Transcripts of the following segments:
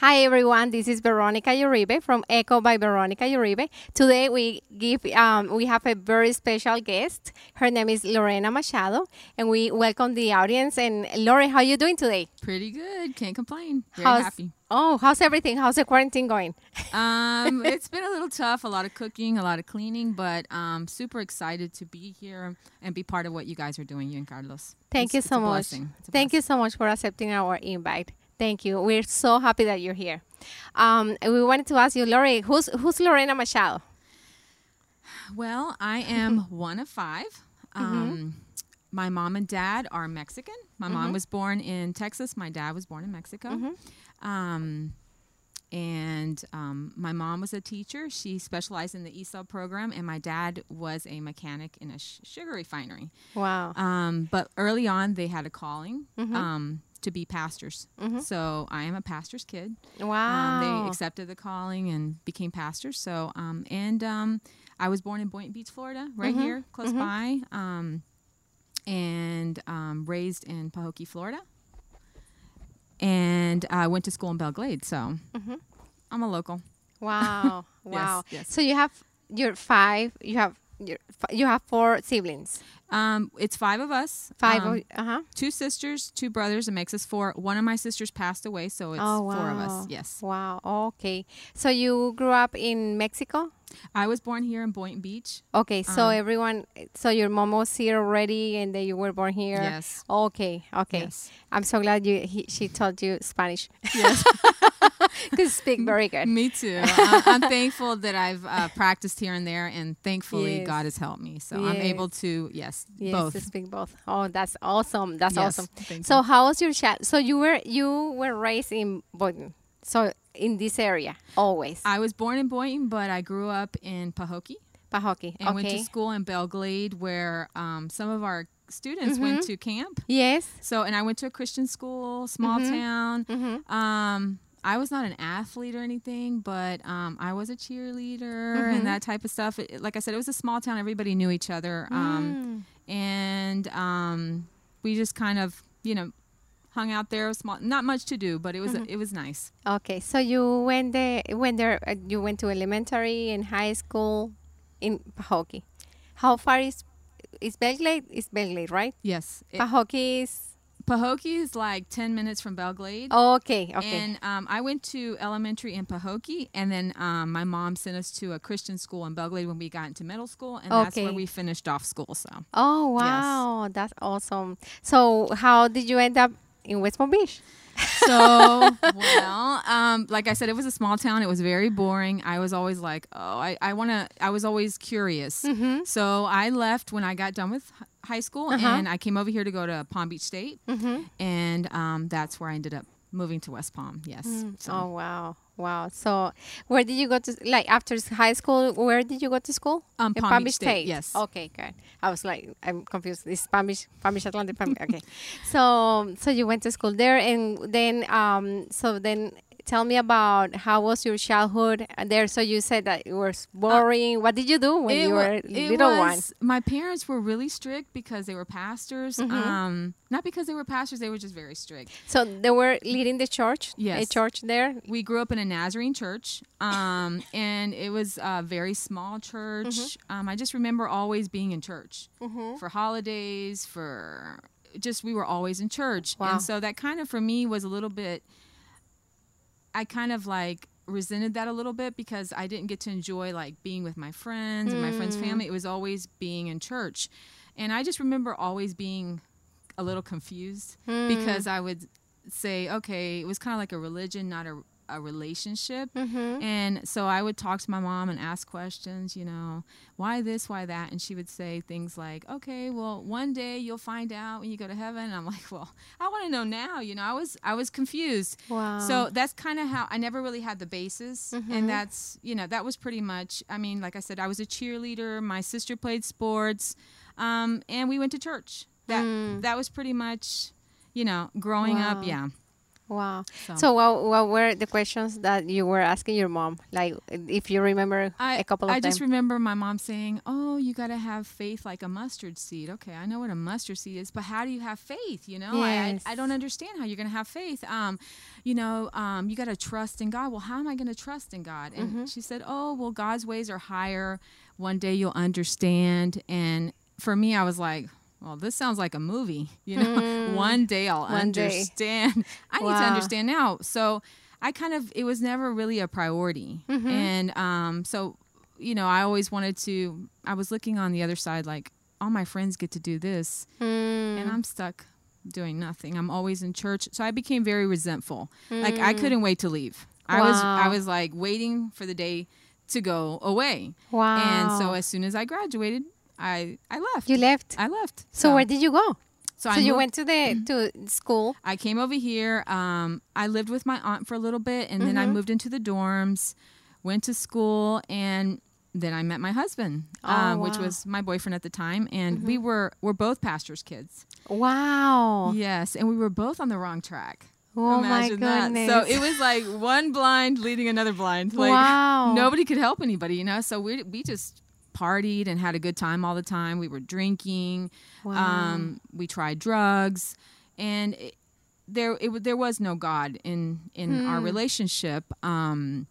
Hi everyone, this is Veronica Uribe from Echo by Veronica Uribe. Today we give um, we have a very special guest. Her name is Lorena Machado, and we welcome the audience. And Lore, how are you doing today? Pretty good. Can't complain. Very how's, happy. Oh, how's everything? How's the quarantine going? Um, it's been a little tough. A lot of cooking, a lot of cleaning, but um, super excited to be here and be part of what you guys are doing, you and Carlos. Thank It's- you so much. blessing. Thank you so much for accepting our invite. Thank you. We're so happy that you're here. Um, we wanted to ask you, Lori, who's who's Lorena Machado? Well, I am one of 5 Um, My mom and dad are Mexican. My mom was born in Texas. My dad was born in Mexico. Um, and um, my mom was a teacher. She specialized in the ESOL program, and my dad was a mechanic in a sh- sugar refinery. Wow. Um, but early on, they had a calling um, to be pastors. So I am a pastor's kid. Um, Wow. they accepted the calling and became pastors. So um, and um, I was born in Boynton Beach, Florida, right here, close by, um, and um, raised in Pahokee, Florida. And I went to school in Belle Glade, so I'm a local. Wow. wow. yes. So you have your five. You have your you have four siblings. Um, it's five of us. Five. Um, uh huh. two sisters, two brothers. It makes us four. One of my sisters passed away, so it's Oh wow. four of us. Yes. Wow. Okay. So you grew up in Mexico. I was born here in Boynton Beach. Okay. So Uh-huh. everyone. So your mom was here already, and then you were born here. Yes. Okay. Okay. Yes. I'm so glad you he, she taught you Spanish. Yes. Because speak very good. Me too. I, I'm thankful that I've uh, practiced here and there, and thankfully Yes. God has helped me. So I'm able to, yes, Yes, both. to speak both. Oh, that's awesome. That's Yes, awesome. So you. how was your child? So you were you were raised in Boynton. So in this area always. I was born in Boynton, but I grew up in Pahokee Pahokee. and went to school in Belle Glade, where um, some of our students went to camp. Yes. So, and I went to a Christian school, small town. Mm-hmm. Um, I was not an athlete or anything, but um, I was a cheerleader Mm-hmm. and that type of stuff. It, like I said, it was a small town; everybody knew each other, Mm. um, and um, we just kind of, you know, hung out there. Small, not much to do, but it was Mm-hmm. it was nice. Okay. So you went there. Went there. Uh, you went to elementary and high school in Pahokee. How far is is Belle Glade? Is Belgrade right? Yes, it, Pahokee is. Pahokee is like ten minutes from Belle Glade. Okay. Okay. And um, I went to elementary in Pahokee, and then um, my mom sent us to a Christian school in Belgrade when we got into middle school, and that's where we finished off school. So oh wow, that's awesome. So how did you end up in West Palm Beach? so well um like i said it was a small town it was very boring i was always like oh i, I want to i was always curious Mm-hmm. so i left when i got done with high school Uh-huh. and i came over here to go to palm beach state Mm-hmm. and um that's where i ended up moving to west palm yes so Oh wow, wow. So, where did you go to? Like after high school, where did you go to school? Um, In Palm Beach State, yes. Okay, good. I was like, I'm confused. This Palm Beach, Palm Beach Atlantic. Palm okay. So, so you went to school there, and then, um, so then. Tell me about how was your childhood and there. So you said that it was boring. what did you do when you were Uh, it little one? My parents were really strict because they were pastors. Mm-hmm. Um, not because they were pastors; they were just very strict. So they were leading the church. A Yes. church there. we grew up in a Nazarene church, um, and it was a very small church. Mm-hmm. Um, I just remember always being in church for holidays, for just we were always in church, Wow. and so that kind of for me was a little bit. I kind of like resented that a little bit because I didn't get to enjoy like being with my friends and my friends' Mm. family. It was always being in church, and I just remember always being a little confused Mm. because I would say, okay, it was kind of like a religion, not a, a relationship. Mm-hmm. And so I would talk to my mom and ask questions, you know, why this, why that? And she would say things like, okay, well, one day you'll find out when you go to heaven. And I'm like, well, I want to know now. You know, I was, I was confused. Wow. So that's kind of how I never really had the basis. Mhm. And that's, you know, that was pretty much, I mean, like I said, I was a cheerleader. My sister played sports. Um, and we went to church. That, Mm. that was pretty much, you know, growing Wow. up. Yeah. Wow. So- So, what, what were the questions that you were asking your mom? Like, if you remember I, a couple of I them. just remember my mom saying, "Oh, you got to have faith like a mustard seed." Okay, I know what a mustard seed is, but how do you have faith? You know, I, I I don't understand how you're going to have faith. Um, you know, um, you got to trust in God. Well, how am I going to trust in God? And Mm-hmm. she said, "Oh, well, God's ways are higher. One day you'll understand." And for me, I was like. Well, this sounds like a movie. You know, one day I'll Mm. One day. understand. I need to understand now. So I kind of, it was never really a priority. Mm-hmm. And um, so, you know, I always wanted to, I was looking on the other side, like, all my friends get to do this, Mm. and I'm stuck doing nothing. I'm always in church. So I became very resentful. Like, I couldn't wait to leave. I was, I Mm. Was like waiting for the day to go away. wow. And so as soon as I graduated, I, I left. you left. I left. So, where did you go? so So, you moved- went to the to school. I came over here. Um, I lived with my aunt for a little bit, and then I Mhm. moved into the dorms, went to school, and then I met my husband, Oh, um, which was my boyfriend at the time, and we were we're both pastors' kids. Wow. Yes, and we were both on the wrong track. Oh my goodness. that. So it was like one blind leading another blind. Like Wow. nobody could help anybody, you know. So we we just partied and had a good time all the time. We were drinking. Wow. Um, we tried drugs, and it, there it, there was no God in in our Hmm. relationship. Um,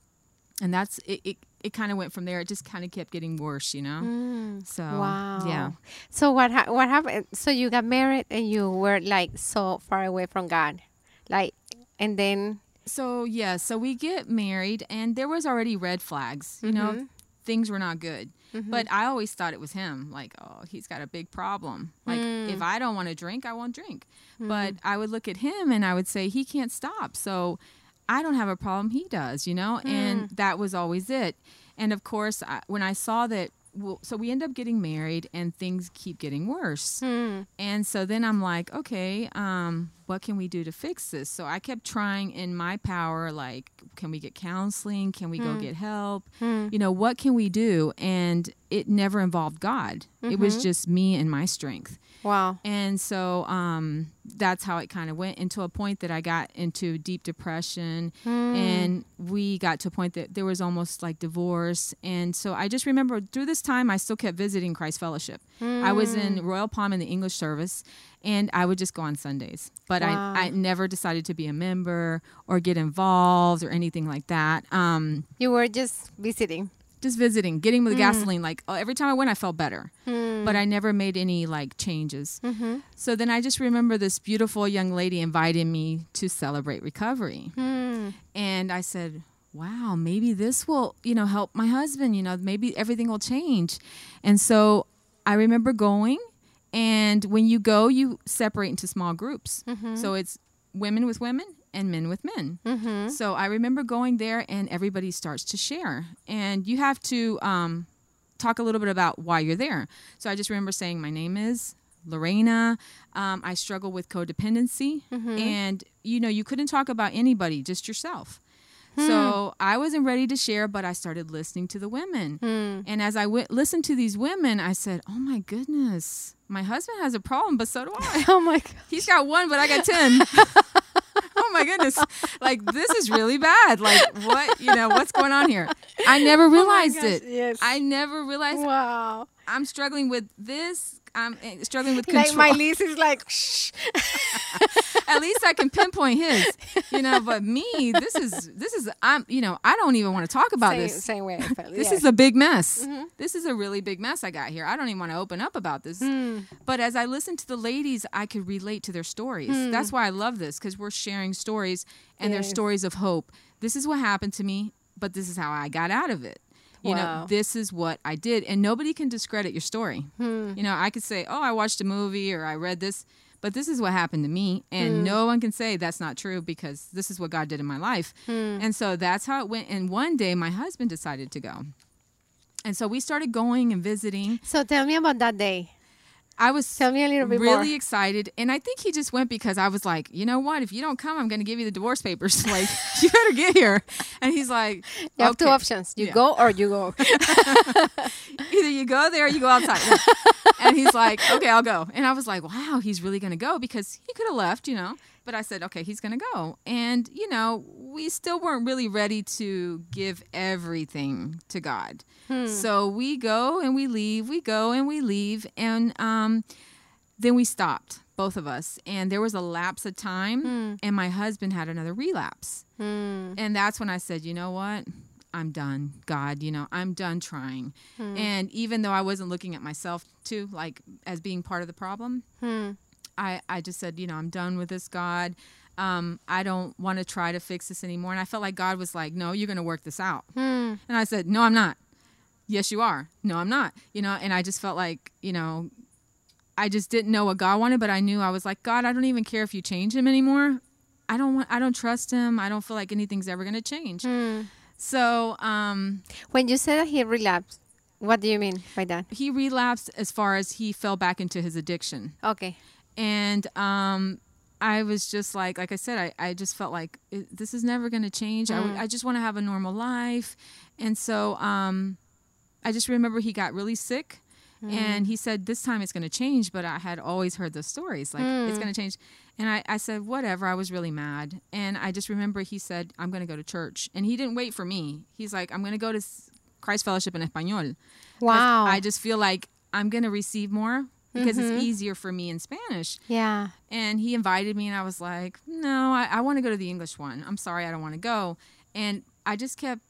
and that's it. It, it kind of went from there. It just kind of kept getting worse, you know. Mm. So Wow. yeah. So what ha- what happened? So you got married and you were like so far away from God, like, and then So yeah, so we get married, and there was already red flags. You know, Mhm. things were not good. Mm-hmm. But I always thought it was him. Like, oh, he's got a big problem. Like, Mm. if I don't want to drink, I won't drink. But Mm-hmm. I would look at him and I would say he can't stop. So I don't have a problem. He does, you know. And Mm. that was always it. And of course, I, when I saw that, well, so we end up getting married, and things keep getting worse. Hmm. And so then I'm like, okay, um, what can we do to fix this? So I kept trying in my power, like, can we get counseling? Can we go get help? Hmm. You know, what can we do? And it never involved God. It was just me and my strength. Wow. And so um, that's how it kind of went into a point that I got into deep depression. Hmm. And we got to a point that there was almost like divorce. And so I just remember through this time, I still kept visiting Christ Fellowship. I was in Hmm. Royal Palm in the English service, and I would just go on Sundays. But Wow. I, I never decided to be a member or get involved or anything like that. Um, You were just visiting. Just visiting, getting Mm. with the gasoline. Like oh, every time I went, I felt better, but I never made any like changes. Mm-hmm. So then I just remember this beautiful young lady invited me to celebrate recovery, Hmm. and I said, "Wow, maybe this will, you know, help my husband. You know, maybe everything will change." And so I remember going, and when you go, you separate into small groups. So it's women with women and men with men. Mm-hmm. So I remember going there, and everybody starts to share, and you have to um, talk a little bit about why you're there. So I just remember saying, "My name is." Lorena, um, I struggle with codependency, and you know, you couldn't talk about anybody, just yourself. So I wasn't ready to share, but I started listening to the women. And as I w- listened to these women, I said, Oh my goodness, my husband has a problem, but so do I. Oh my God. He's got one, but I got 10. oh my goodness. Like, this is really bad. Like, what, you know, what's going on here? I never realized gosh, it. yes. I never realized Wow. I'm struggling with this. I'm eh, struggling with Like control. my list is like, shh. At least I can pinpoint his, you know. But me, this is this is I'm, you know, I don't even want to talk about same, this. same way. This yes. is a big mess. Mm-hmm. This is a really big mess I got here. I don't even want to open up about this. Hmm. But as I listened to the ladies, I could relate to their stories. That's why I love this because we're sharing stories and they're Hmm. Stories of hope. This is what happened to me, but this is how I got out of it. You Wow. know, this is what I did. And nobody can discredit your story. Hmm. You know, I could say, oh, I watched a movie or I read this, but this is what happened to me. And Hmm. no one can say that's not true because this is what God did in my life. Hmm. And so that's how it went. And one day my husband decided to go. And so we started going and visiting. So tell me about that day. I was Tell me a little bit really more. excited. And I think he just went because I was like, you know what? If you don't come, I'm going to give you the divorce papers. like, you better get here. And he's like, You have two options. You Yeah. go or you go. Either you go there or you go outside. and he's like, okay, I'll go. And I was like, wow, he's really going to go because he could have left, you know. But I said, okay, he's going to go. And, you know, we still weren't really ready to give everything to God. Hmm. So we go and we leave, we go and we leave. And um, then we stopped, both of us. And there was a lapse of time, hmm. and my husband had another relapse. Hmm. And that's when I said, you know what? I'm done, God, you know, I'm done trying. And even though I wasn't looking at myself too, like as being part of the problem, I, I just said, you know, I'm done with this, God. Um, I don't want to try to fix this anymore. And I felt like God was like, no, you're going to work this out. And I said, no, I'm not. Yes, you are. No, I'm not. You know, and I just felt like, you know, I just didn't know what God wanted, but I knew I was like, God, I don't even care if you change him anymore. I don't want, I don't trust him. I don't feel like anything's ever going to change. So, um, When you said that he relapsed, what do you mean by that? he relapsed as far as he fell back into his addiction. Okay. And um i was just like like i said i, I just felt like this is never going to change. I I, just want to have a normal life. And so um i just remember he got really sick and he said this time it's going to change but i had always heard those stories like it's going to change. And I, I said whatever i was really mad. And i just remember he said i'm going to go to church. And he didn't wait for me. He's like i'm going to go to christ fellowship in Espanol. Wow. i just feel like i'm going to receive more because it's mm-hmm. easier for me in spanish. Yeah. and he invited me and i was like no i, I want to go to the english one. I'm sorry i don't want to go. And i just kept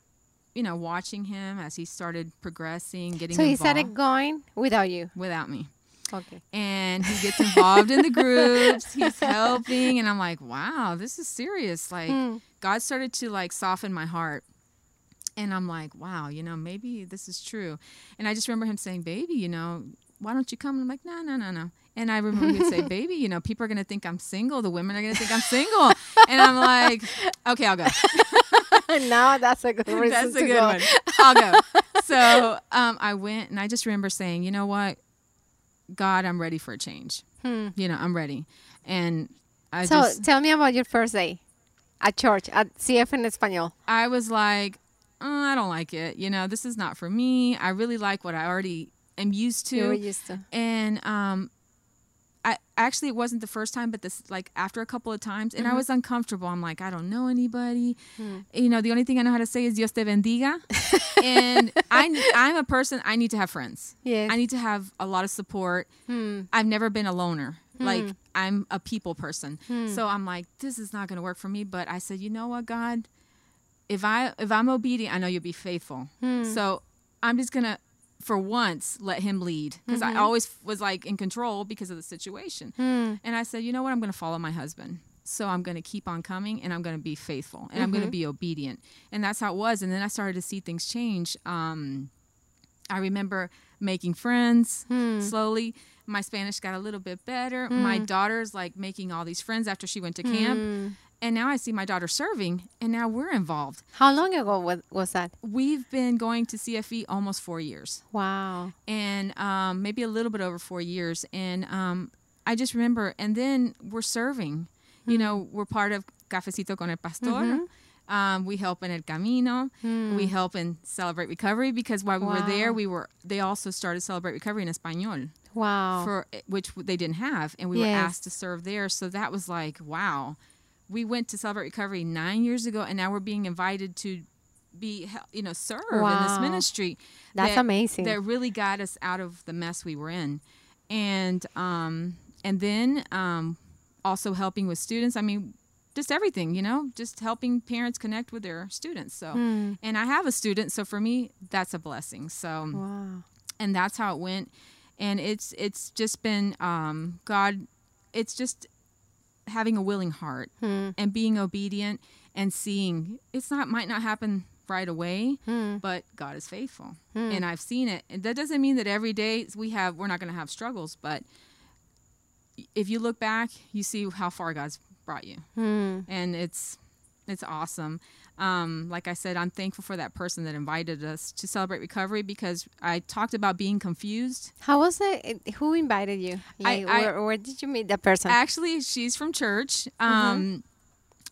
you know watching him as he started progressing getting So he involved. started going without you. without me. Okay. and he gets involved in the groups. He's helping and i'm like wow this is serious. Like hmm. god started to like soften my heart. And i'm like wow you know maybe this is true. And i just remember him saying baby you know why don't you come and i'm like no no no no and i remember he'd say baby you know people are going to think i'm single the women are going to think i'm single and i'm like okay i'll go now that's a good reason that's a good go. one. I'll go. So um, I went, and I just remember saying, you know what, God, I'm ready for a change. You know, I'm ready. And I So just, tell me about your first day at church at CF en Español. I was like, oh, I don't like it. You know, this is not for me. I really like what I already am used to. You were used to. and um I actually it wasn't the first time, but this like after a couple of times, and I Mm-hmm. was uncomfortable. I'm like, I don't know anybody. Hmm. You know, the only thing I know how to say is Dios te bendiga. and I I'm a person. I need to have friends. Yes. I need to have a lot of support. I've never been a loner. Like I'm a people person. So I'm like, this is not going to work for me. But I said, you know what, God, if I if I'm obedient, I know you'll be faithful. So I'm just gonna, for once, let Him lead because I mm-hmm. always was like in control because of the situation. Hmm. And I said, you know what, I'm gonna follow my husband. So I'm gonna keep on coming, and I'm gonna be faithful, and I'm gonna mm-hmm. be obedient. And that's how it was. And then I started to see things change. Um, I remember making friends hmm. slowly. My Spanish got a little bit better. My hmm. daughter's like making all these friends after she went to camp. And now I see my daughter serving, and now we're involved. How long ago was, was that? We've been going to CFE almost four years, Wow. and um, maybe a little bit over four years. And um, I just remember, and then we're serving. You know, we're part of Cafecito con el Pastor. Um, we help in El Camino. We help in Celebrate Recovery because while we were there, we were. They also started Celebrate Recovery in Espanol Wow. for which they didn't have, and we were asked to serve there. So that was like, wow. We went to Celebrate Recovery nine years ago, and now we're being invited to be, you know, serve in this ministry. That's that- amazing. That really got us out of the mess we were in, and um, and then um, also helping with students. I mean, just everything, you know, just helping parents connect with their students. So, Hmm. and I have a student, so for me, that's a blessing. So wow. and that's how it went and it's it's just been um god it's just having a willing heart Hmm. and being obedient and seeing it's not might not happen right away Hmm. but god is faithful and i've seen it and that doesn't mean that every day we have we're not going to have struggles but if you look back you see how far god's brought you Hmm. and it's it's awesome. Um, like I said, I'm thankful for that person that invited us to celebrate recovery because I talked about being confused. How was it? Who invited you? I- I- where, where did you meet that person? Actually, she's from church, um,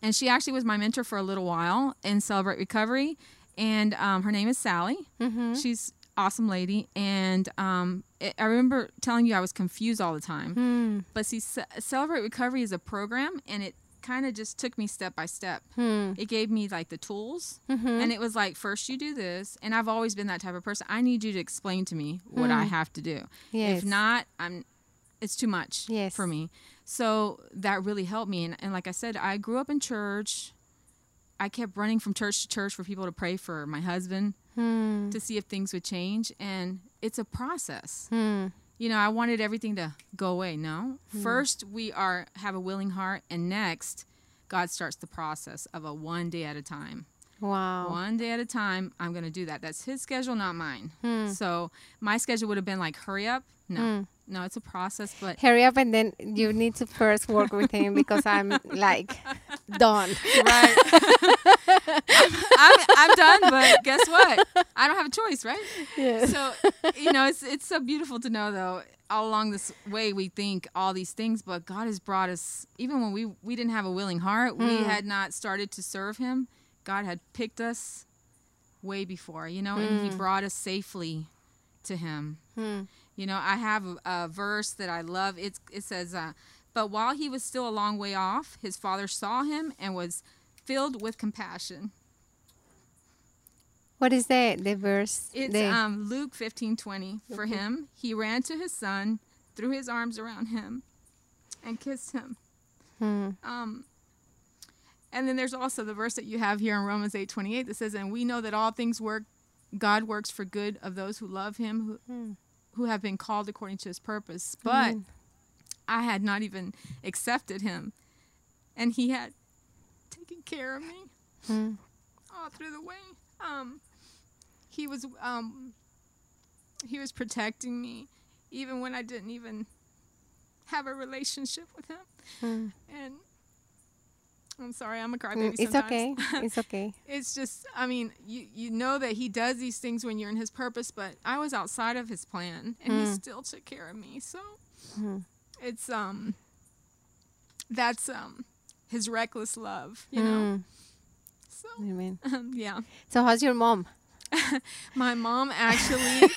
and she actually was my mentor for a little while in celebrate recovery. And um, her name is Sally. mm-hmm. She's awesome lady, and um, it, I remember telling you I was confused all the time. Hmm. But see, Ce- Celebrate Recovery is a program, and it kind of just took me step by step. Hmm. It gave me like the tools, Mm-hmm. and it was like, first you do this, and I've always been that type of person. I need you to explain to me what I have to do. Hmm. Yes. If not, I'm. It's too much Yes. for me. So that really helped me, and, and like I said, I grew up in church. I kept running from church to church for people to pray for my husband Hmm. to see if things would change, and it's a process Hmm. You know, I wanted everything to go away. No. Hmm. First, we are have a willing heart, and next, God starts the process of a one day at a time. Wow. One day at a time, I'm going to do that. That's His schedule, not mine. Hmm. So my schedule would have been like, hurry up. No, no, it's a process, but Hurry up, and then you need to first work with him because I'm like done. right. I'm, I'm done, but guess what? I don't have a choice, right? Yes. so you know it's it's so beautiful to know though all along this way we think all these things but god has brought us even when we we didn't have a willing heart we had not started to serve him god had picked us way before you know and he brought us safely to him Hmm. You know i have a, a verse that i love it's, it says uh, but while he was still a long way off his father saw him and was filled with compassion What is that? the verse? It's the, um, Luke fifteen twenty. For him, he ran to his son, threw his arms around him, and kissed him. Hmm. Um, and then there's also the verse that you have here in Romans eight twenty eight that says, "And we know that all things work, God works for good of those who love Him, who Hmm. Who have been called according to His purpose." But Amen. I had not even accepted Him, and He had taken care of me Hmm. all through the way. Um, he was um, he was protecting me, even when I didn't even have a relationship with him. Hmm. And I'm sorry, I'm a Mm, crybaby. It's okay. It's okay. it's just, I mean, you you know that he does these things when you're in his purpose, but I was outside of his plan, and he Hmm. still took care of me. So Hmm. it's um, that's um, his reckless love, you know. Hmm. So Amen. um, yeah. So how's your mom? My mom actually,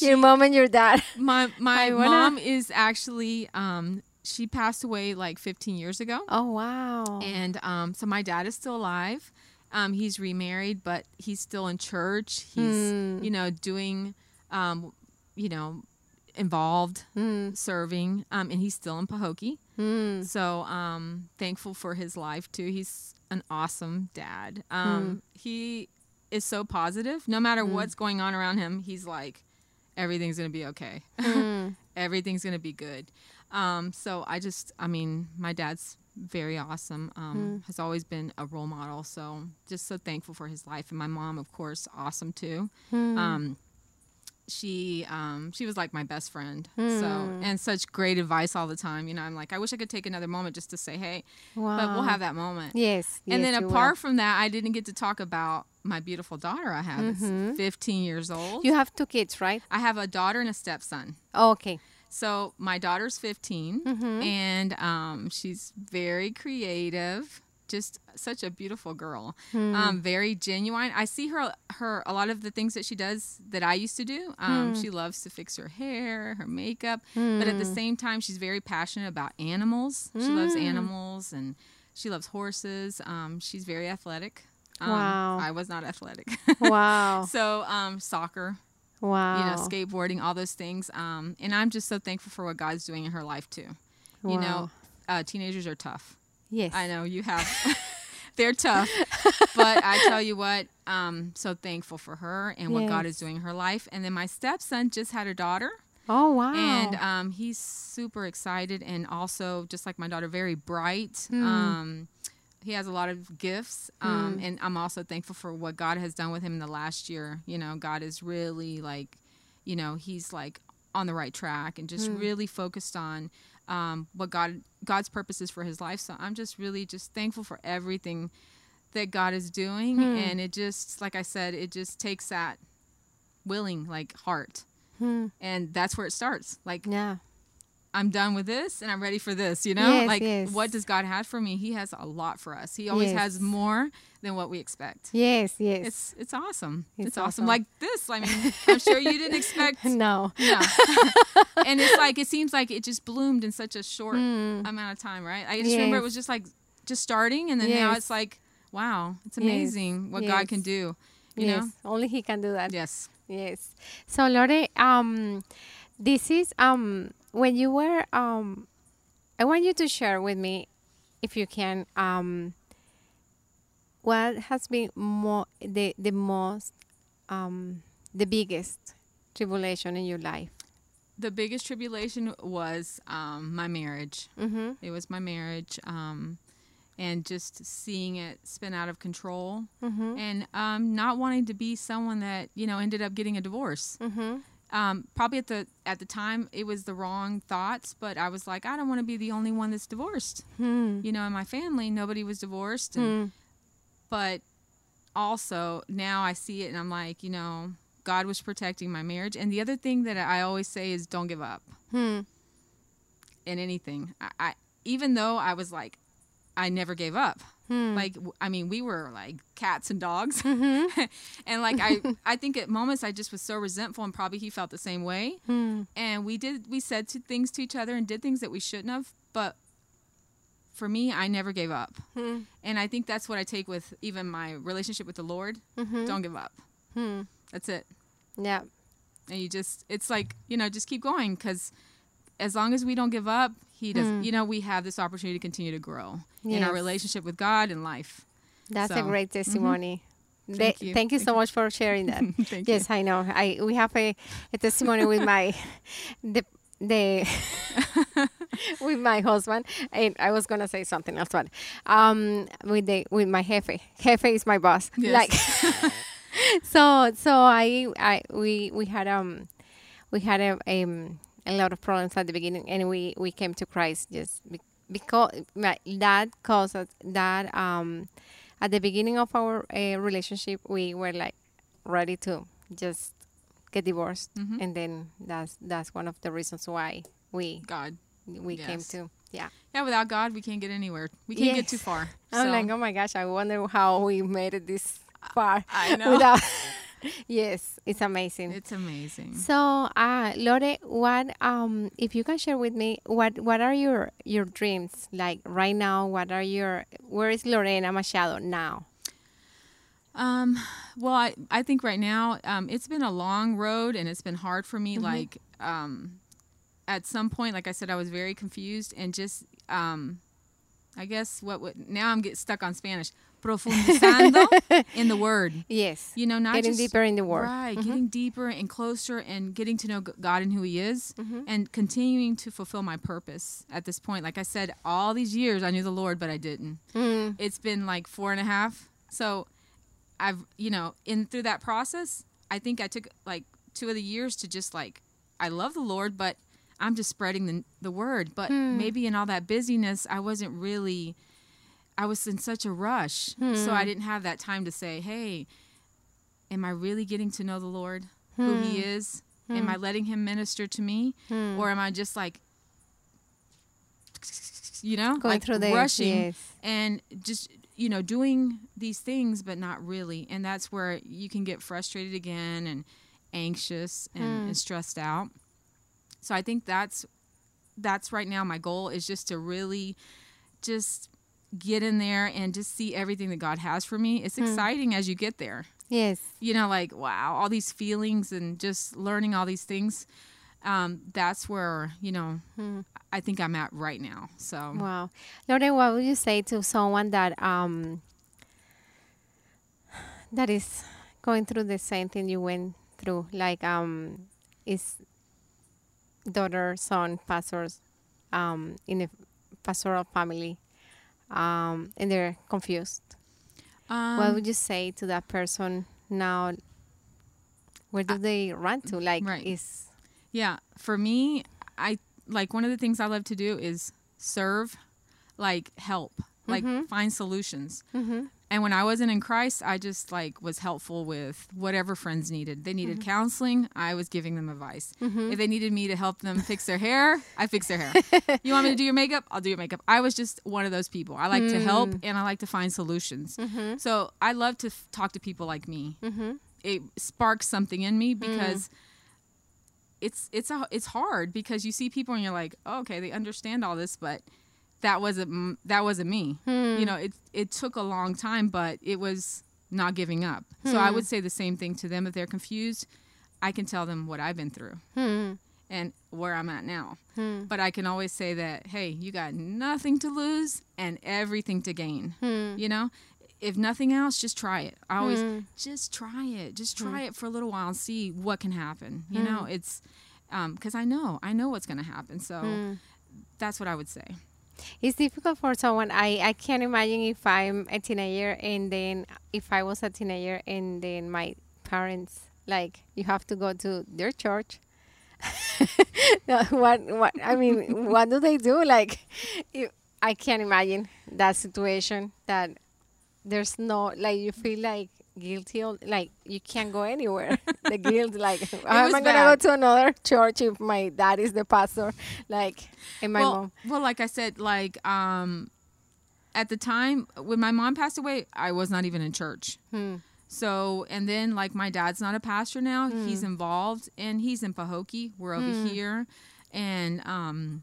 your mom and your dad. my my mom is actually um she passed away like 15 years ago, Oh wow. and um so my dad is still alive. Um, he's remarried, but he's still in church. He's Hmm. you know doing um you know involved Hmm. serving um and he's still in Pahokee. Hmm. So um thankful for his life too. He's an awesome dad. Um he is so positive. No matter what's going on around him, he's like everything's going to be okay. Hmm. everything's going to be good. Um so I just I mean, my dad's very awesome. Um has always been a role model. So just so thankful for his life and my mom of course awesome too. Hmm. Um she um she was like my best friend so Hmm. and such great advice all the time you know i'm like i wish i could take another moment just to say hey wow. but we'll have that moment Yes. and yes, then you will. apart from that i didn't get to talk about my beautiful daughter i have Mhm. It's 15 years old you have two kids, right? i have a daughter and a stepson Oh, okay. So my daughter's 15 Mhm. and um she's very creative just such a beautiful girl Hmm. um, very genuine. I see her her a lot of the things that she does that I used to do. Um, Hmm. She loves to fix her hair, her makeup, but at the Hmm. same time, she's very passionate about animals. She loves Mm. animals and she loves horses. Um, she's very athletic. Um, Wow. I was not athletic. Wow. so um, soccer, wow. you know, skateboarding, all those things. Um, and I'm just so thankful for what God's doing in her life too. You know, uh, teenagers are tough. Yes. I know you have. They're tough, but I tell you what, um, so thankful for her and what God is doing in her life. And then my stepson just had a daughter, Oh wow. and um, he's super excited and also just like my daughter, very bright. Hmm. Um, he has a lot of gifts, um, and I'm also thankful for what God has done with him in the last year. You know, God is really like, you know, he's like on the right track and just really focused on um, what God God's purposes for his life. So I'm just really just thankful for everything that God is doing, and it just like I said, it just takes that willing like heart, Hmm. and that's where it starts. Like Yeah. I'm done with this and I'm ready for this, you know? Yes, like yes. what does God have for me? He has a lot for us. He always Yes. has more than what we expect. Yes, yes. It's it's awesome. It's It's, awesome. awesome. Like this. I mean, I'm sure you didn't expect no. Yeah. and it's like it seems like it just bloomed in such a short Mm. amount of time, right? I just remember it was just like just starting and then now it's like wow, it's amazing what God can do. You yes. know? Only he can do that. Yes. Yes. So Lore, um, this is um when you were um, I want you to share with me, if you can, um, what has been more the the most um the biggest tribulation in your life. The biggest tribulation was um, my marriage. Mm-hmm. It was my marriage. Um, and just seeing it spin out of control Mm-hmm. and um, not wanting to be someone that you know ended up getting a divorce Mm-hmm. Um, probably at the at the time it was the wrong thoughts but i was like i don't want to be the only one that's divorced Hmm. you know in my family nobody was divorced and, Hmm. but also now i see it and i'm like you know god was protecting my marriage and the other thing that i always say is don't give up Hmm. in anything i, I even though i was like i never gave up Hmm. like I mean we were like cats and dogs Mm-hmm. and like i i think at moments i just was so resentful and probably he felt the same way Hmm. and we did we said to things to each other and did things that we shouldn't have but for me i never gave up Hmm. and i think that's what i take with even my relationship with the lord Mhm. don't give up Hmm. that's it Yeah. and you just it's like you know just keep going because as long as we don't give up he does Hmm. you know we have this opportunity to continue to grow in our relationship with god and life That's a So, mm-hmm. great testimony. Thank The- you. Thank you so much for sharing that. Thank yes, I know. I we have a, a testimony with my the the with my husband. And I was gonna say something else, but um, with the with my jefe. Jefe is my boss. Yes. Like so so I I we we had um we had a um, a lot of problems at the beginning, and we we came to Christ just be- because that caused us- that um at the beginning of our uh, relationship we were like ready to just get divorced, Mhm. and then that's that's one of the reasons why we god we came to yeah. yeah without god we can't get anywhere we can't get too Yes. far I'm So, like, oh my gosh, I wonder how we made it this far. I know. Without, yes, it's amazing. it's amazing So, uh, Lore, what um, if you can share with me what what are your your dreams like right now? What are your where is Lorena Machado now? Um, well, I, I think right now um, it's been a long road and it's been hard for me. Like, um, at some point, like I said, I was very confused and just, um, I guess what would now I'm getting stuck on Spanish. Profundizando in the word, Yes, you know, not getting just deeper in the word. right, getting deeper and closer and getting to know God and who He is, Mm-hmm. and continuing to fulfill my purpose at this point. Like I said, all these years I knew the Lord, but I didn't Mm, it's been like four and a half. So I've, you know, in through that process, I think I took like two of the years to just like, I love the Lord, but I'm just spreading the, the word. But maybe in all that busyness, I wasn't really, I was in such a rush. So I hmm. didn't have that time to say, hey, am I really getting to know the Lord, who He hmm. is? Am hmm. I letting Him minister to me? Or am I just like, you know, Going like through the rushing yes. and just you know doing these things but not really and that's where you can get frustrated again and anxious and, Hmm. and stressed out so i think that's that's right now my goal is just to really just get in there and just see everything that god has for me it's exciting as you get there. Yes. you know like wow all these feelings and just learning all these things um, that's where you know i think i'm at right now so. Wow, Lore, what would you say to someone that um that is going through the same thing you went through, like um is daughter, son, pastors, um in a pastoral family, um, and they're confused. um, what would you say to that person now? Where do they run to? Like, right. is Yeah, for me, I like one of the things I love to do is serve, like help, like find solutions. Mhm. And when I wasn't in Christ, I just like was helpful with whatever friends needed. They needed Mm-hmm. counseling, I was giving them advice. If they needed me to help them fix their hair, I fix their hair. you want me to do your makeup? I'll do your makeup. I was just one of those people. I like to help Mm. and I like to find solutions. Mm-hmm. So I love to f- talk to people like me. It sparks something in me Mm. because it's it's a, it's hard because you see people and you're like, oh, okay, they understand all this, but that wasn't that wasn't me. Hmm. You know, it it took a long time, but it was not giving up. So I would Hmm. say the same thing to them if they're confused. I can tell them what I've been through Hmm. and where I'm at now. Hmm. But I can always say that, hey, you got nothing to lose and everything to gain. Hmm. You know, if nothing else, just try it. I always Hmm. just try it. Just try it for a little while and see what can happen. You know, it's because I know I know what's going to happen. So Hmm. that's what I would say. It's difficult for someone. I, I can't imagine if I'm a teenager and then if I was a teenager and then my parents like you have to go to their church. What what I mean, what do they do? Like, I can't imagine that situation. That there's no like you feel like guilty, or, like you can't go anywhere. the guilt, like how am I gonna go to another church if my dad is the pastor? Like, and my well, mom. well, like I said, like um, at the time when my mom passed away, I was not even in church. Hmm. So, and then like my dad's not a pastor now. He's involved and he's in Pahokee. We're over here. And um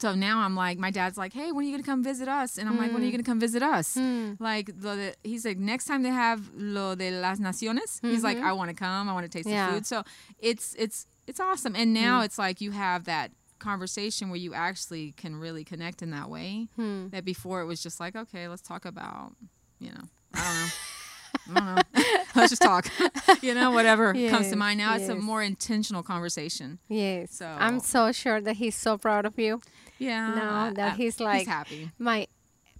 so now I'm like my dad's like, "Hey, when are you going to come visit us?" And I'm like, "When are you going to come visit us?" Hmm. Like the he's like, "Next time they have lo de las naciones." He's like, "I want to come. I want to taste Yeah. the food." So, it's it's it's awesome. And now it's like you have that conversation where you actually can really connect in that way. Hmm. That before it was just like, "Okay, let's talk about, you know, I don't know." I don't know. Let's just talk. you know, whatever comes to mind. Now it's a more intentional conversation. Yes. So- I'm so sure that he's so proud of you. Yeah. No, that I- he's like- happy. My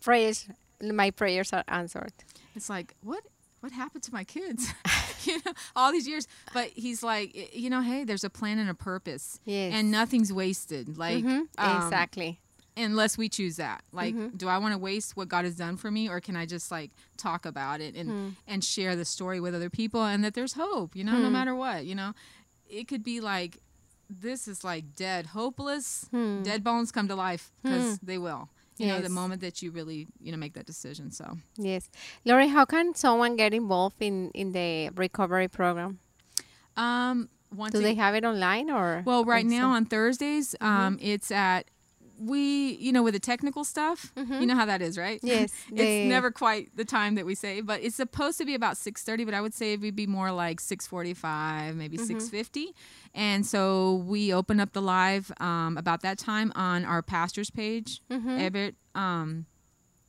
prayers my prayers are answered. It's like what what happened to my kids? you know, all these years. But he's like, you know, hey, there's a plan and a purpose, Yes. and nothing's wasted. Like Mhm. um, exactly. Unless we choose that. Like, Mm-hmm. do I want to waste what God has done for me, or can I just like talk about it and Hmm. and share the story with other people, and that there's hope. You know, no Hmm. matter what. You know, it could be like this is like dead, hopeless. Hmm. Dead bones come to life because they will. You know, the moment that you really you know make that decision. So. Yes. Lori, how can someone get involved in, in the recovery program? Um, once Do they have it online or Well, right now on Thursdays, Mm-hmm. um, it's at we, you know, with the technical stuff, you know how that is, right? Mm-hmm. Yes, they- it's never quite the time that we say, but it's supposed to be about six thirty. But I would say it would be more like six forty-five, maybe Mm-hmm. fifty. And so we open up the live um, about that time on our pastor's page, Mm-hmm. Ebert, um,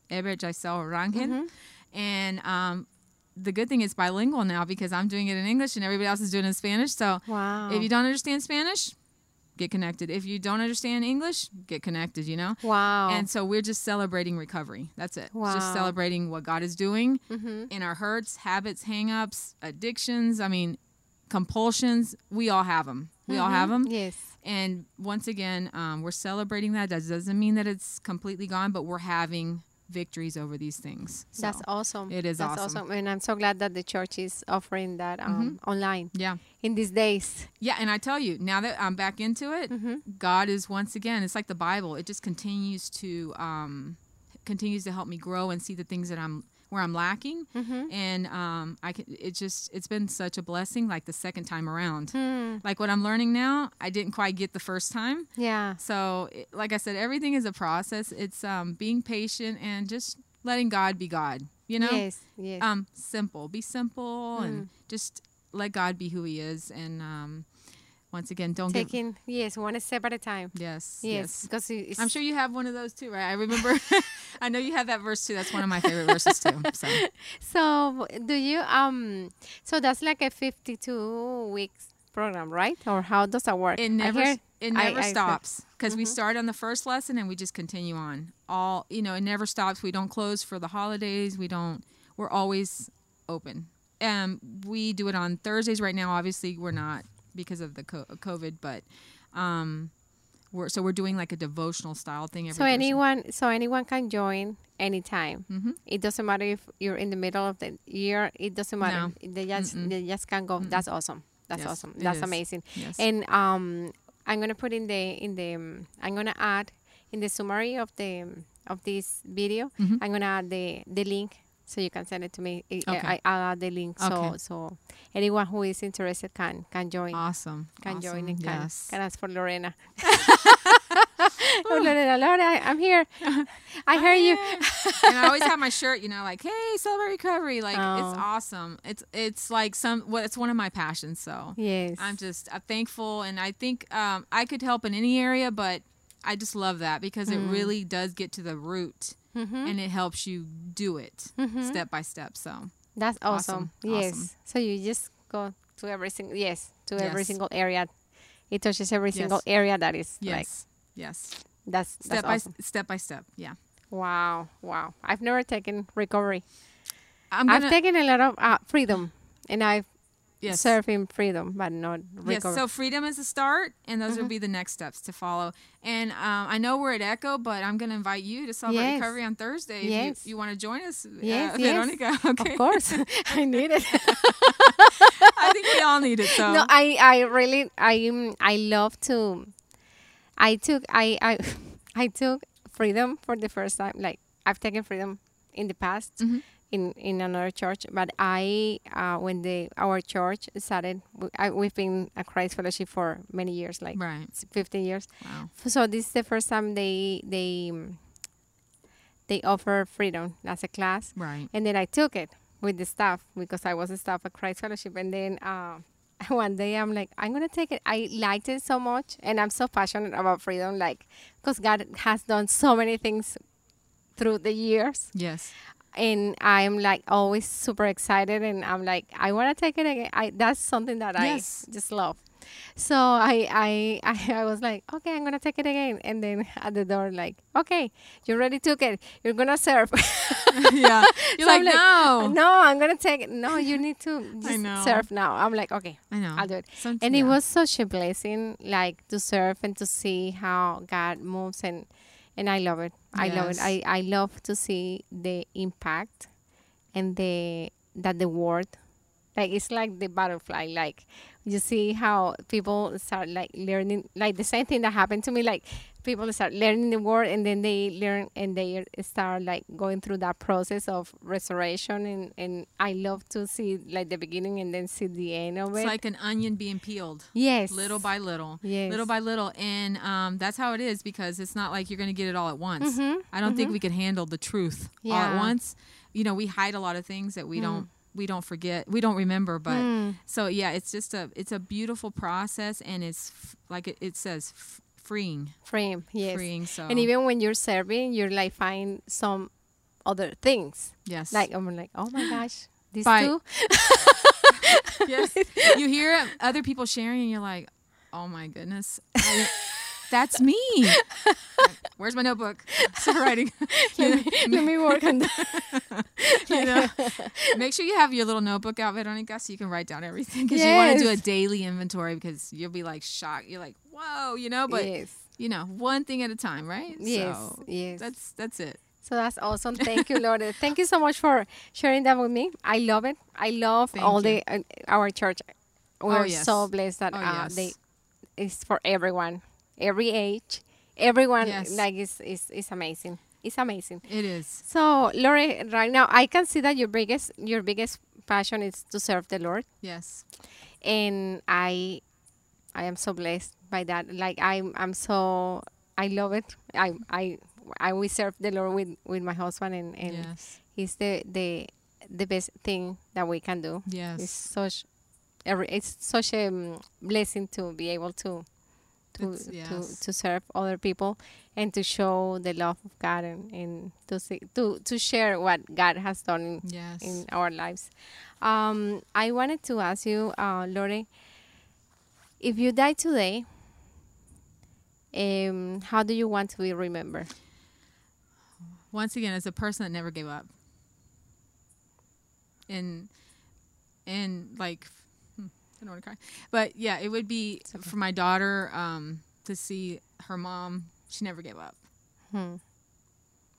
Ebert Giselle Rangen, Mm-hmm. and um, the good thing is bilingual now because I'm doing it in English and everybody else is doing it in Spanish. So Wow. if you don't understand Spanish, get connected. If you don't understand English, get connected, you know? wow. And so we're just celebrating recovery. That's it. Wow. Just celebrating what God is doing mm-hmm. in our hurts, habits, hangups, addictions. I mean, compulsions. We all have them. We all have them. Yes. And once again, um, we're celebrating that. That doesn't mean that it's completely gone, but we're having victories over these things. So, That's awesome. it is That's awesome. And I'm so glad that the church is offering that um, online Yeah. in these days. Yeah, and I tell you, now that I'm back into it, Mm-hmm. God is once again, it's like the Bible. It just continues to um continues to help me grow and see the things that I'm where I'm lacking. Mm-hmm. And um I can it just it's been such a blessing like the second time around. Hmm. Like what I'm learning now, I didn't quite get the first time. Yeah. So, it, like I said, everything is a process. It's um being patient and just letting God be God, you know? Yes. Yes. um simple be simple and just let god be who he is and um once again don't get Taking yes one step at a time. yes Yes, yes. because it's, i'm sure you have one of those too right? I remember i know you have that verse too. That's one of my favorite verses too so. So do you um? So that's like a fifty-two weeks program, right? Or how does that work? it never it never I stops because we start on the first lesson and we just continue on. All you know it never stops. We don't close for the holidays. We don't we're always open. Um we do it on thursdays right now. Obviously we're not because of the covid but um we're so we're doing like a devotional style thing every So anyone, so anyone can join anytime. Mhm. It doesn't matter if you're in the middle of the year. It doesn't matter. No. They just they just can go. That's awesome. That's Yes, awesome. That's amazing. Yes. And um, I'm gonna put in the in the um, I'm gonna add in the summary of the of this video. Mhm. I'm gonna add the the link so you can send it to me. I- Okay. I, I'll add the link so Okay. so anyone who is interested can can join. awesome. can join and can, yes. can ask for Lorena. oh, Lorena, Lorena, I'm here. I hear you. and I always have my shirt, you know, like, "Hey, celebrate recovery!" Like, it's Oh. awesome. It's it's like some. Well, it's one of my passions. So Yes. I'm just I'm thankful, and I think um, I could help in any area, but I just love that because it mm. really does get to the root, Mm-hmm. and it helps you do it step by step. So That's awesome. Awesome. Yes. Awesome. So you just go to every single yes to every single area. It touches every Yes. single area that is yes, like yes, that's step that's by awesome. step by step. Yeah, Wow, wow. I've never taken recovery. I'm I've taken a lot of uh, freedom, and I've yes. serving freedom, but not Yes, so freedom is the start, and those Mm-hmm. will be the next steps to follow. And um, I know we're at Echo, but I'm going to invite you to celebrate Yes. recovery on Thursday. If Yes. you, you want to join us, uh, Yes, yes. Veronica. Okay. Of course, I need it. I think we all need it. So No, I, I really, I, um, I love to. I took, I, I, I took freedom for the first time. Like I've taken freedom in the past Mhm. In in another church, but I, uh, when the our church started, we- I, we've been a Christ Fellowship for many years, like right. 15 years. Wow. So this is the first time they they um, they offer freedom as a class. Right. And then I took it with the staff because I was a staff at Christ Fellowship. And then uh, one day I'm like, I'm going to take it. I liked it so much. And I'm so passionate about freedom, like, because God has done so many things through the years. Yes. And I'm like always super excited. And I'm like, I want to take it again. I, that's something that Yes. I just love. So I, I I I was like, okay, I'm gonna take it again, and then at the door, like, okay, you already took it. You're gonna serve. yeah. You're So I'm like, no. no, I'm gonna take it. No, you need to just serve now. I'm like, okay, I know. I'll do it. Some- And it yeah. was such a blessing, like to serve and to see how God moves, and and I love it. I love it. I I love to see the impact and the that the word, like it's like the butterfly, like you see how people start like learning, like the same thing that happened to me, like people start learning the word and then they learn and they start like going through that process of restoration and, and I love to see like the beginning and then see the end of it It's it. like an onion being peeled. yes. Little by little, Yes. little by little, and um, that's how it is because it's not like you're going to get it all at once. Mhm, I don't think we could handle the truth all at once. You know, we hide a lot of things that we don't we don't forget, we don't remember. But Mm. so yeah, it's just a it's a beautiful process, and it's f- like it, it says f- freeing, frame. Yes. freeing. So And even when you're serving, you're like find some other things. yes, Like I'm like, oh my gosh, these By- two. yes, you hear other people sharing, and you're like, oh my goodness. I- that's me. Where's my notebook? Start writing. You know, Let me work on that. you know, make sure you have your little notebook out, Veronica, so you can write down everything because you want to do a daily inventory because you'll be like shocked. You're like, whoa, you know, but yes. you know, one thing at a time, right? Yes. So yes. that's that's it. So that's awesome. Thank you, Lord. Thank you so much for sharing that with me. I love it. I love Thank all you. the uh, our church. We're yes. so blessed that Oh, uh, yes. they it's for everyone, every age, everyone. Yes. Like it's, it's it's amazing. It's amazing. It is. So, Lori, right now I can see that your biggest your biggest passion is to serve the Lord, Yes. and I I am so blessed by that. Like I'm I'm so I love it. I I I we serve the Lord with with my husband, and and yes. it's the the the best thing that we can do. Yes. It's such every it's such a um, blessing to be able to to It's- to, to serve other people and to show the love of God and, and to see, to to share what God has done in, Yes. in our lives. Um, I wanted to ask you, uh, Lore, if you die today, um, how do you want to be remembered? Once again, as a person that never gave up. And and like I don't want to cry. But yeah, it would be for my daughter um to see her mom. She never gave up.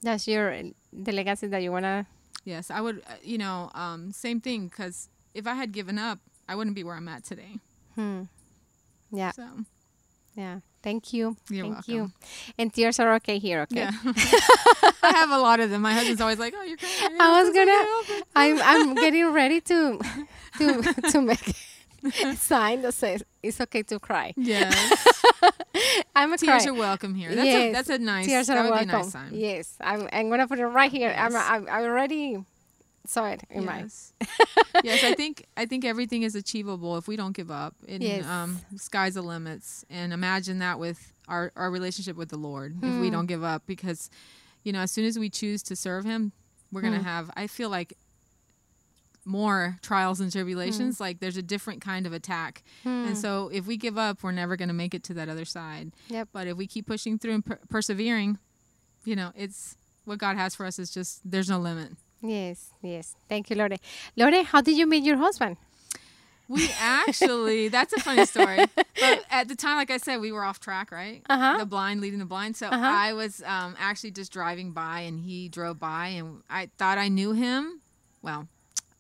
That's your the legacy that you wanna. Yes, I would. uh, You know, um, same thing. Because if I had given up, I wouldn't be where I'm at today. Hmm. Yeah, So yeah. Thank you. You're Thank you. welcome. And tears are okay here. Okay. yeah, I have a lot of them. My husband's always like, "Oh, you're crying." I was gonna. I'm I'm getting ready to to to make a sign that says it's okay to cry. Yes, I'm a tears cry. are welcome here. That's yes, a that's a nice. Tears that are would welcome. nice sign. Yes, I'm I'm gonna put it right here. I'm, I'm I already saw it in my. Yes. yes, I think I think everything is achievable if we don't give up. And Yes. um sky's the limits. And imagine that with our, our relationship with the Lord if Hmm. we don't give up because you know, as soon as we choose to serve him, we're Hmm. gonna have I feel like more trials and Hmm. tribulations like there's a different kind of attack and so if we give up we're never going to make it to that other side Yep. but if we keep pushing through and per- persevering you know it's what god has for us is just there's no limit Yes, yes. Thank you, Lore. Lore, how did you meet your husband? We actually, that's a funny story. But at the time, like I said, we were off track, right? Uh-huh. The blind leading the blind. So Uh-huh. I was um, actually just driving by and he drove by and I thought I knew him. Well,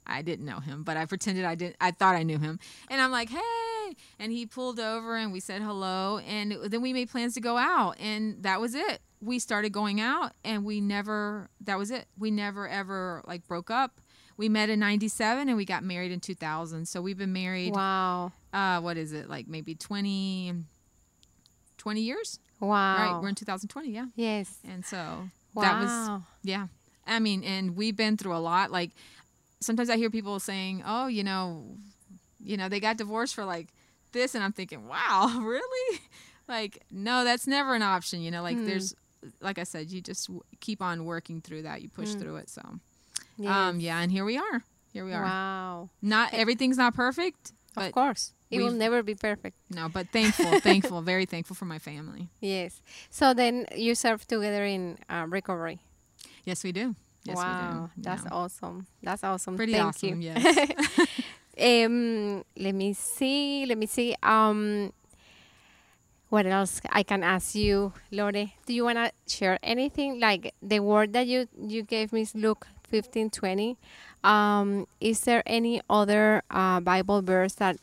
I didn't know him, but I pretended I didn't. I thought I knew him. And I'm like, hey. And he pulled over and we said hello. And then we made plans to go out. And that was it. We started going out and we never, that was it. We never ever like broke up. We met in 97 and we got married in 2000. So we've been married Wow. uh what is it like maybe 20 20 years Wow. right we're in 2020 yeah yes. and so Wow. that was yeah i mean and we've been through a lot like sometimes i hear people saying oh you know you know they got divorced for like this and i'm thinking wow really like no that's never an option you know like Hmm. there's like i said you just w- keep on working through that you push through it so yes. um yeah and here we are here we are Wow. not everything's not perfect of course. It will never be perfect. No, but thankful, thankful, very thankful for my family. Yes. So then you serve together in uh, recovery. Yes, we do. Yes, wow. That's Yeah. awesome. That's awesome. pretty Thank awesome. you. Yes. Um, let me see. Let me see. Um, what else I can ask you, Lore? Do you wanna share anything like the word that you you gave me, is Luke fifteen twenty? Um, is there any other uh, Bible verse that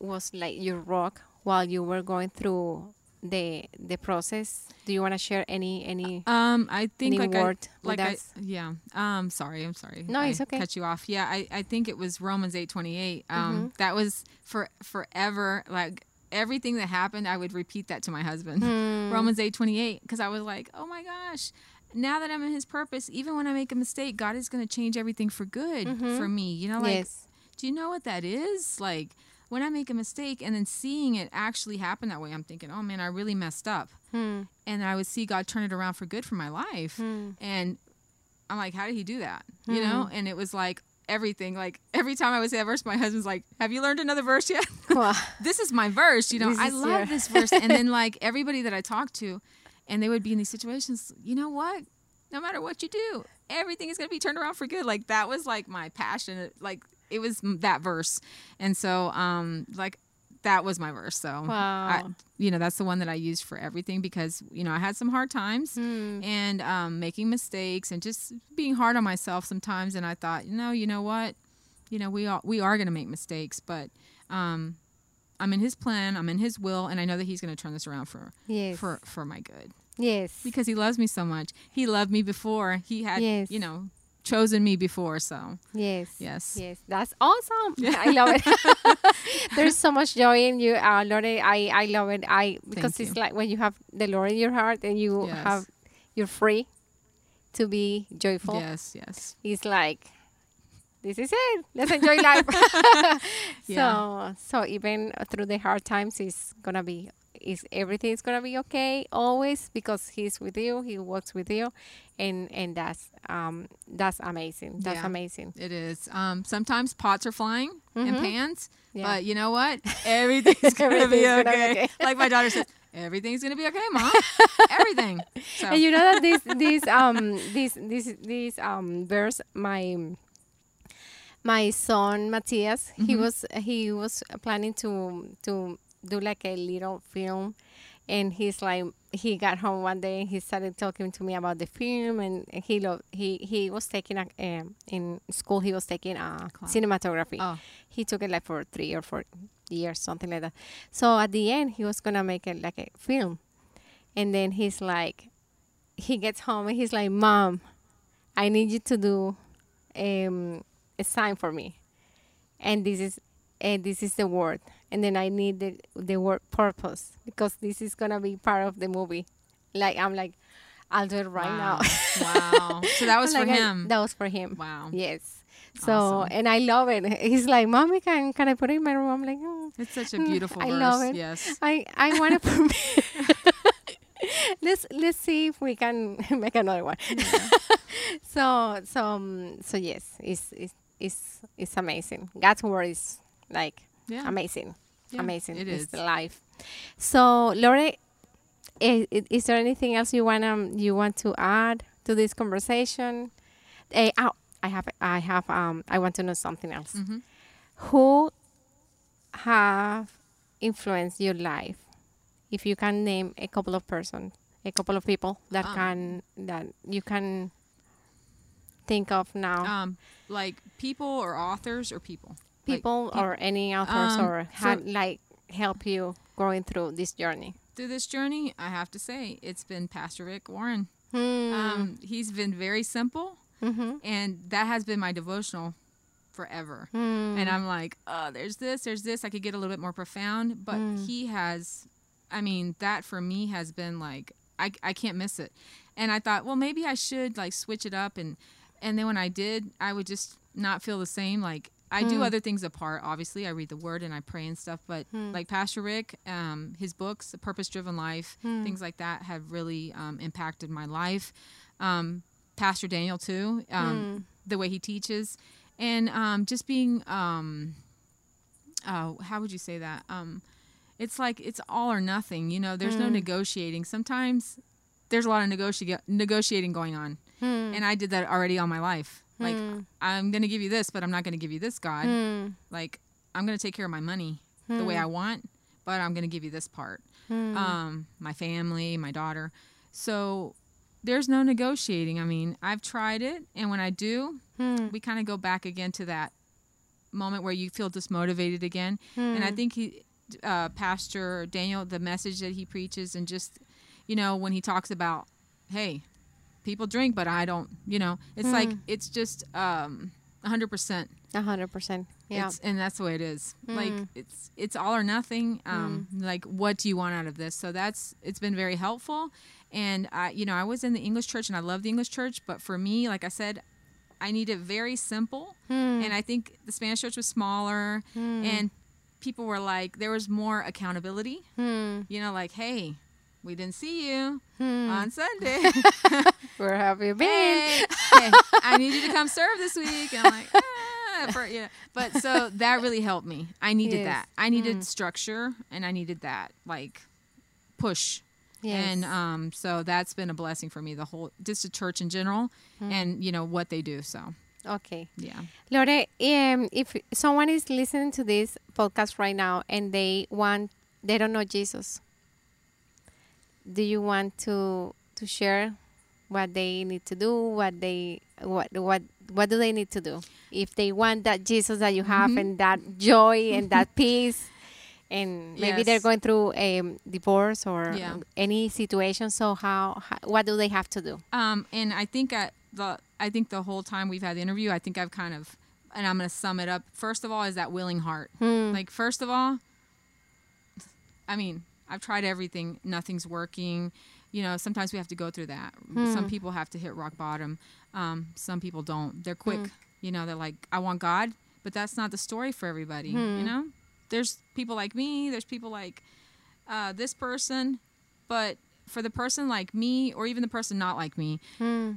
was like your rock while you were going through the the process? Do you wanna share any any um, I think like word I, like I, yeah. Um, sorry, I'm sorry. No, I it's okay. Cut you off. Yeah, I, I think it was Romans eight twenty eight. Um, Mm-hmm. that was for forever. Like everything that happened, I would repeat that to my husband. Hmm. Romans eight twenty eight, because I was like, oh my gosh. Now that I'm in His purpose, even when I make a mistake, God is going to change everything for good for me. You know, like yes. do you know what that is? Like when I make a mistake and then seeing it actually happen that way, I'm thinking, oh man, I really messed up. Hmm. And I would see God turn it around for good for my life. Hmm. And I'm like, how did he do that? You know? And it was like everything. Like every time I would say that verse, my husband's like, have you learned another verse yet? Wow. this is my verse. You know, I love your- this verse. And then like everybody that I talked to, and they would be in these situations, you know what? No matter what you do, everything is going to be turned around for good. Like that was like my passion. Like it was that verse. And so, um, like that was my verse. So, I, you know, that's the one that I used for everything because, you know, I had some hard times Hmm. and um, making mistakes and just being hard on myself sometimes. And I thought, you know, you know what? You know, we are, we are going to make mistakes, but um, I'm in his plan, I'm in his will, and I know that he's going to turn this around for, Yes. for, for my good yes. because he loves me so much. He loved me before. He had, Yes. you know, chosen me before. So, Yes. yes. Yes, that's awesome. yeah. I love it. There's so much joy in you, uh, Lore. I, I love it. I because Thank it's you. like when you have the Lord in your heart and you Yes. have you're free to be joyful. Yes, yes. It's like this is it. Let's enjoy life. Yeah. So so even through the hard times, it's gonna be is everything is gonna be okay always because he's with you. He works with you, and and that's um that's amazing. That's Yeah. amazing. It is. Um, sometimes pots are flying and pans, Mm-hmm. Yeah. but you know what? Everything's gonna be Everything's gonna be okay. okay. like my daughter says, everything's gonna be okay, mom. Everything. So And you know that this this um this this this um verse my my son Matthias he Mm-hmm. was he was planning to to do like a little film and he's like he got home one day and he started talking to me about the film and he lo- he he was taking a um, in school he was taking a Class. cinematography. Oh. he took it like for three or four years something like that. So at the end he was gonna make it like a film. And then he's like he gets home and he's like mom i need you to do um, a sign for me. And this is and this is the word and then i need the, the word purpose because this is gonna be part of the movie like i'm like i'll do it right now wow. So that was for Like, I- him. that was for him wow. yes so Awesome. and i love it he's like mommy can, can i put it in my room i'm like "Mm, It's such a Mm, beautiful I verse. love it. Yes. i i want to put let's let's see if we can make another one so so um, so yes it's it's it's it's amazing god's word is like Yeah. amazing Yeah, amazing it it's is. the life so lore is, is there anything else you want um you want to add to this conversation Eh, oh, i have i have um i want to know something else Mhm. who have influenced your life if you can name a couple of persons a couple of people that Um, can that you can think of now Um, like people or authors or people. Like, people or any authors Um, or so- had like help you going through this journey through this journey, I have to say it's been Pastor Rick Warren. hmm. Um, he's been very simple, mm-hmm. and that has been my devotional forever. Hmm. And I'm like, oh, there's this, there's this. I could get a little bit more profound, but Mm. he has, I mean, that for me has been like, I, I can't miss it. And I thought, well, maybe I should like switch it up. And, and then when I did, I would just not feel the same. Like, I do Mm. other things apart. Obviously, I read the word and I pray and stuff. But Mm. like Pastor Rick, um, his books, Purpose Driven Life, Mm. things like that have really um, impacted my life. Um, Pastor Daniel, too, um, the way he teaches. And um, just being, um, uh, how would you say that? Um, it's like it's all or nothing. You know, there's no negotiating. Sometimes there's a lot of negoti- negotiating going on. Hmm. And I did that already all my life. Like, Hmm. I'm going to give you this, but I'm not going to give you this, God. Hmm. Like, I'm going to take care of my money the way I want, but I'm going to give you this part. Hmm. Um, my family, my daughter. So there's no negotiating. I mean, I've tried it, and when I do, Hmm. we kind of go back again to that moment where you feel dismotivated again. And Hmm. I think he, uh, Pastor Daniel, the message that he preaches, and just, you know, when he talks about, hey, people drink, but I don't, you know, it's like, it's just um, 100%. A hundred percent. Yeah. It's, and that's the way it is. Like Mm. it's it's all or nothing. Um, Like what do you want out of this? So that's it's been very helpful. And I, you know, I was in the English church and I love the English church, but for me, like I said, I need it very simple. Hmm. And I think the Spanish church was smaller, and people were like, there was more accountability. Hmm. You know, like, hey, we didn't see you Hmm. on Sunday. Where have you been? hey, hey, I need you to come serve this week. And I'm like, ah, for, yeah. But so that really helped me. I needed Yes. that. I needed structure and I needed that like push. Yes. And um, so that's been a blessing for me. The whole just the church in general, and you know what they do. So okay. yeah. Lore, um, if someone is listening to this podcast right now and they want, they don't know Jesus, do you want to to share what they need to do, what they what what what do they need to do if they want that Jesus that you have Mhm. and that joy and that peace, and maybe they're going through a divorce or Yeah. any situation. So how, how what do they have to do? Um, and I think at the I think the whole time we've had the interview, I think I've kind of and I'm going to sum it up. First of all, is that willing heart. Hmm. Like first of all, I mean, I've tried everything. Nothing's working. You know, sometimes we have to go through that. Some people have to hit rock bottom. Um, some people don't. They're quick. You know, they're like, I want God, but that's not the story for everybody. You know, there's people like me. There's people like uh, this person, but for the person like me, or even the person not like me, Hmm.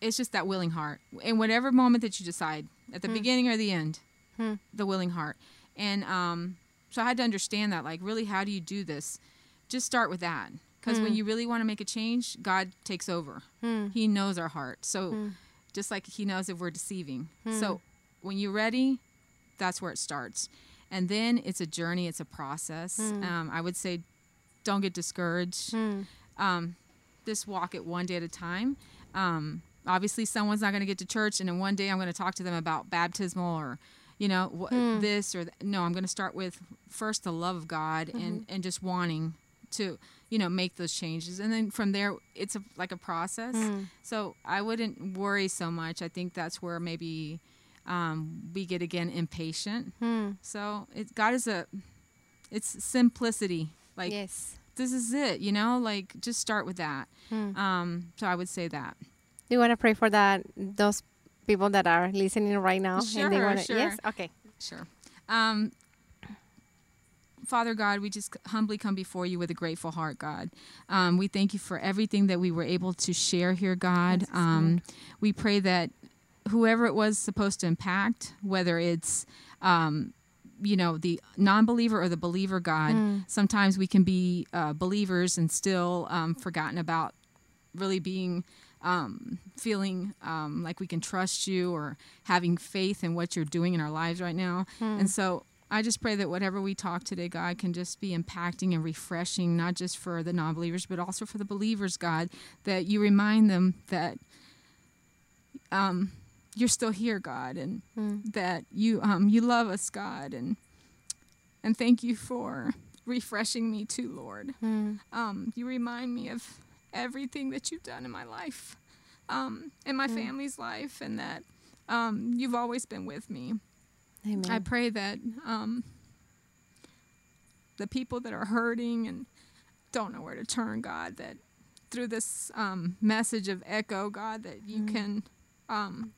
it's just that willing heart. In whatever moment that you decide, at the beginning or the end, Hmm. the willing heart. And um, so I had to understand that, like, really, how do you do this? Just start with that. Because when you really want to make a change, God takes over. Hmm. He knows our heart. So just like He knows if we're deceiving. So when you're ready, that's where it starts. And then it's a journey, it's a process. Um, I would say don't get discouraged. Mm. Um, just walk it one day at a time. Um, obviously, someone's not going to get to church, and then one day I'm going to talk to them about baptismal or, you know, wh- Hmm. this or th- no. I'm going to start with first the love of God Mm-hmm. and and just wanting to, you know, make those changes, and then from there it's a, like a process. Hmm. So I wouldn't worry so much. I think that's where maybe um, we get again impatient. Hmm. So it, God is a, it's simplicity. Like yes. this is it, you know. Like just start with that. Hmm. Um, so I would say that. Do you want to pray for that those people that are listening right now? Sure, wanna, sure. Yes. Okay. Sure. Um, Father God, we just humbly come before you with a grateful heart, God. Um, we thank you for everything that we were able to share here, God. Um, we pray that whoever it was supposed to impact, whether it's um, you know the non-believer or the believer god Hmm. sometimes we can be uh, believers and still um, forgotten about really being um, feeling um, like we can trust you or having faith in what you're doing in our lives right now and so i just pray that whatever we talk today god can just be impacting and refreshing not just for the non-believers but also for the believers god that you remind them that um, you're still here god and Hmm. that you um you love us God and and thank you for refreshing me too Lord. Hmm. Um you remind me of everything that you've done in my life. Um in my family's life and that um you've always been with me. Amen. I pray that um the people that are hurting and don't know where to turn God that through this um, message of echo God that you Mm. can um,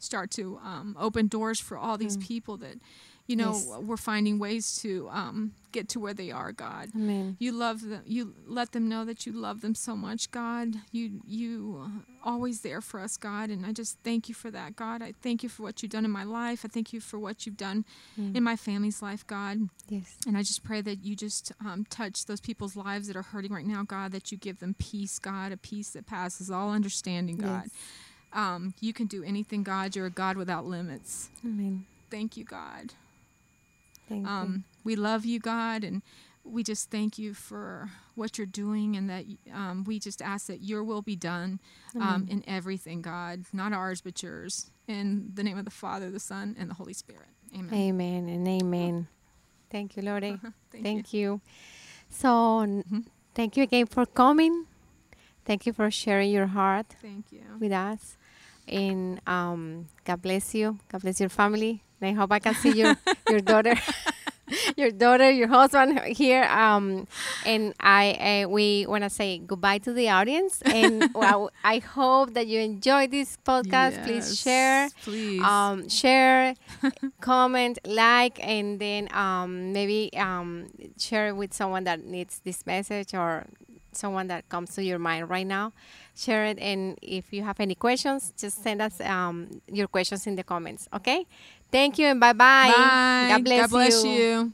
start to um, open doors for all these people that you know. Yes. we're finding ways to um, get to where they are God Amen. you love them you let them know that you love them so much god you you uh, always there for us god and i just thank you for that god i thank you for what you've done in my life i thank you for what you've done Mm. in my family's life god Yes. and i just pray that you just um, touch those people's lives that are hurting right now god that you give them peace god a peace that passes all understanding god Yes. um, you can do anything god you're a god without limits Amen. thank you god um, we love you, God, and we just thank you for what you're doing, and that um, we just ask that your will be done um, in everything, God, not ours but yours. In the name of the Father, the Son, and the Holy Spirit. Amen. Amen and amen. Thank you, Lord. Thank, Thank, you. you. So, n- thank you again for coming. Thank you for sharing your heart Thank you. with us. And um, God bless you. God bless your family. I hope I can see your your daughter, your daughter, your husband here. Um, and I uh, we want to say goodbye to the audience. And well, I hope that you enjoy this podcast. Please share Please. um, share, comment, like, and then um, maybe um, share it with someone that needs this message or someone that comes to your mind right now. Share it, and if you have any questions, just send us um, your questions in the comments. Okay? Thank you, and bye bye. Bye. God bless God bless you. you.